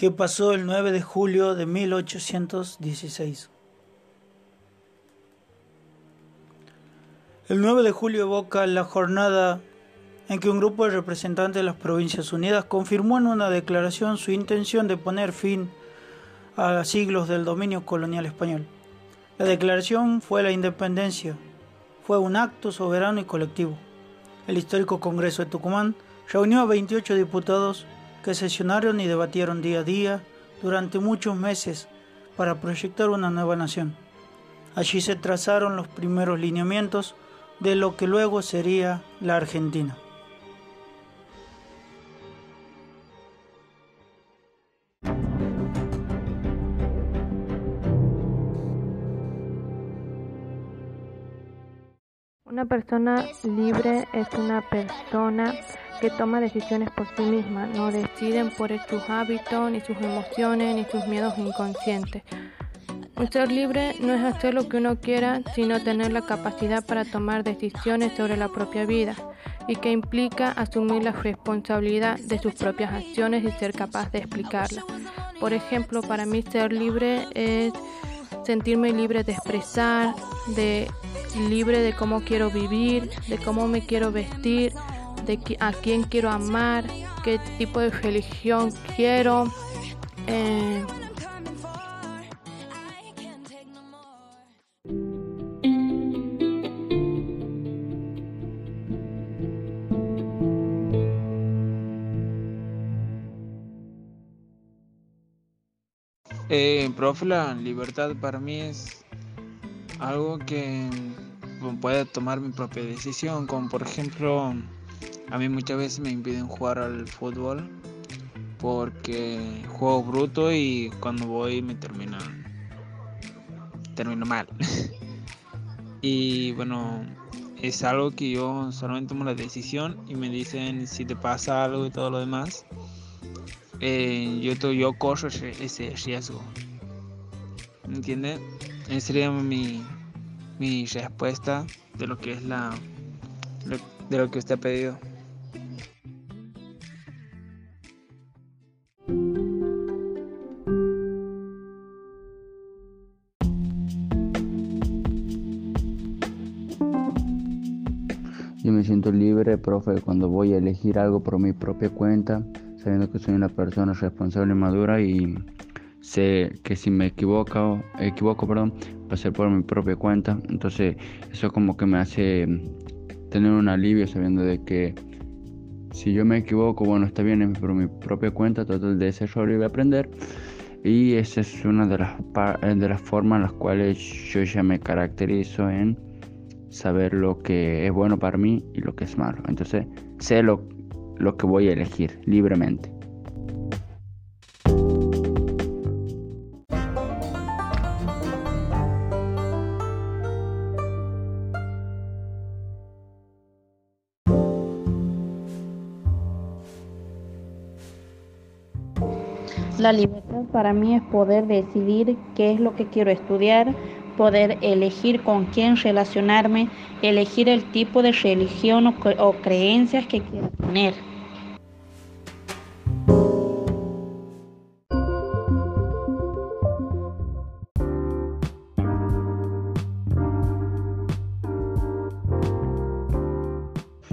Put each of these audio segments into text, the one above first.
que pasó el 9 de julio de 1816. El 9 de julio evoca la jornada en que un grupo de representantes de las Provincias Unidas confirmó en una declaración su intención de poner fin a siglos del dominio colonial español. La declaración fue la independencia, fue un acto soberano y colectivo. El histórico Congreso de Tucumán reunió a 28 diputados que sesionaron y debatieron día a día durante muchos meses para proyectar una nueva nación. Allí se trazaron los primeros lineamientos de lo que luego sería la Argentina. Una persona libre es una persona que toma decisiones por sí misma, no deciden por sus hábitos, ni sus emociones, ni sus miedos inconscientes. Un ser libre no es hacer lo que uno quiera, sino tener la capacidad para tomar decisiones sobre la propia vida y que implica asumir la responsabilidad de sus propias acciones y ser capaz de explicarlas. Por ejemplo, para mí ser libre es sentirme libre de expresar, de libre de cómo quiero vivir, de cómo me quiero vestir, de a quién quiero amar, qué tipo de religión quiero. Eh, Eh, profe, la libertad para mí es algo que puede tomar mi propia decisión, como por ejemplo, a mí muchas veces me impiden jugar al fútbol porque juego bruto y cuando voy me termina termino mal. y bueno, es algo que yo solamente tomo la decisión y me dicen si te pasa algo y todo lo demás. Eh, yo, yo corro ese, riesgo. ¿Me entiende? Esa sería mi, mi respuesta de lo que es la de lo que usted ha pedido. Yo me siento libre, profe, cuando voy a elegir algo por mi propia cuenta sabiendo que soy una persona responsable y madura y sé que si me equivoco, equivoco, perdón, va a ser por mi propia cuenta. Entonces, eso como que me hace tener un alivio sabiendo de que si yo me equivoco, bueno, está bien, es por mi propia cuenta, total de ese error y voy a aprender. Y esa es una de las, de las formas en las cuales yo ya me caracterizo en saber lo que es bueno para mí y lo que es malo. Entonces, sé lo lo que voy a elegir libremente. La libertad para mí es poder decidir qué es lo que quiero estudiar, poder elegir con quién relacionarme, elegir el tipo de religión o, creencias que quiero tener.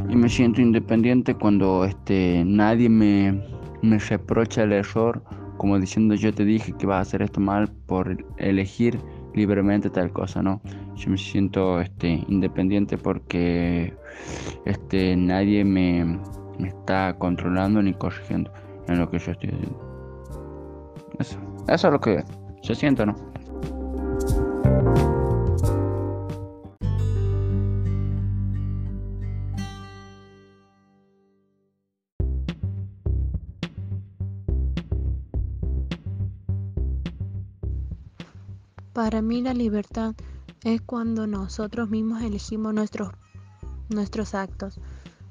y me siento independiente cuando este, nadie me, me reprocha el error, como diciendo yo te dije que vas a hacer esto mal por elegir libremente tal cosa, ¿no? Yo me siento este, independiente porque este, nadie me, me está controlando ni corrigiendo en lo que yo estoy haciendo. Eso, eso es lo que yo siento, ¿no? Para mí la libertad es cuando nosotros mismos elegimos nuestros, nuestros actos.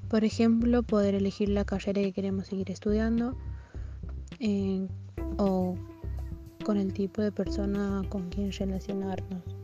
Por ejemplo, poder elegir la carrera que queremos seguir estudiando eh, o con el tipo de persona con quien relacionarnos.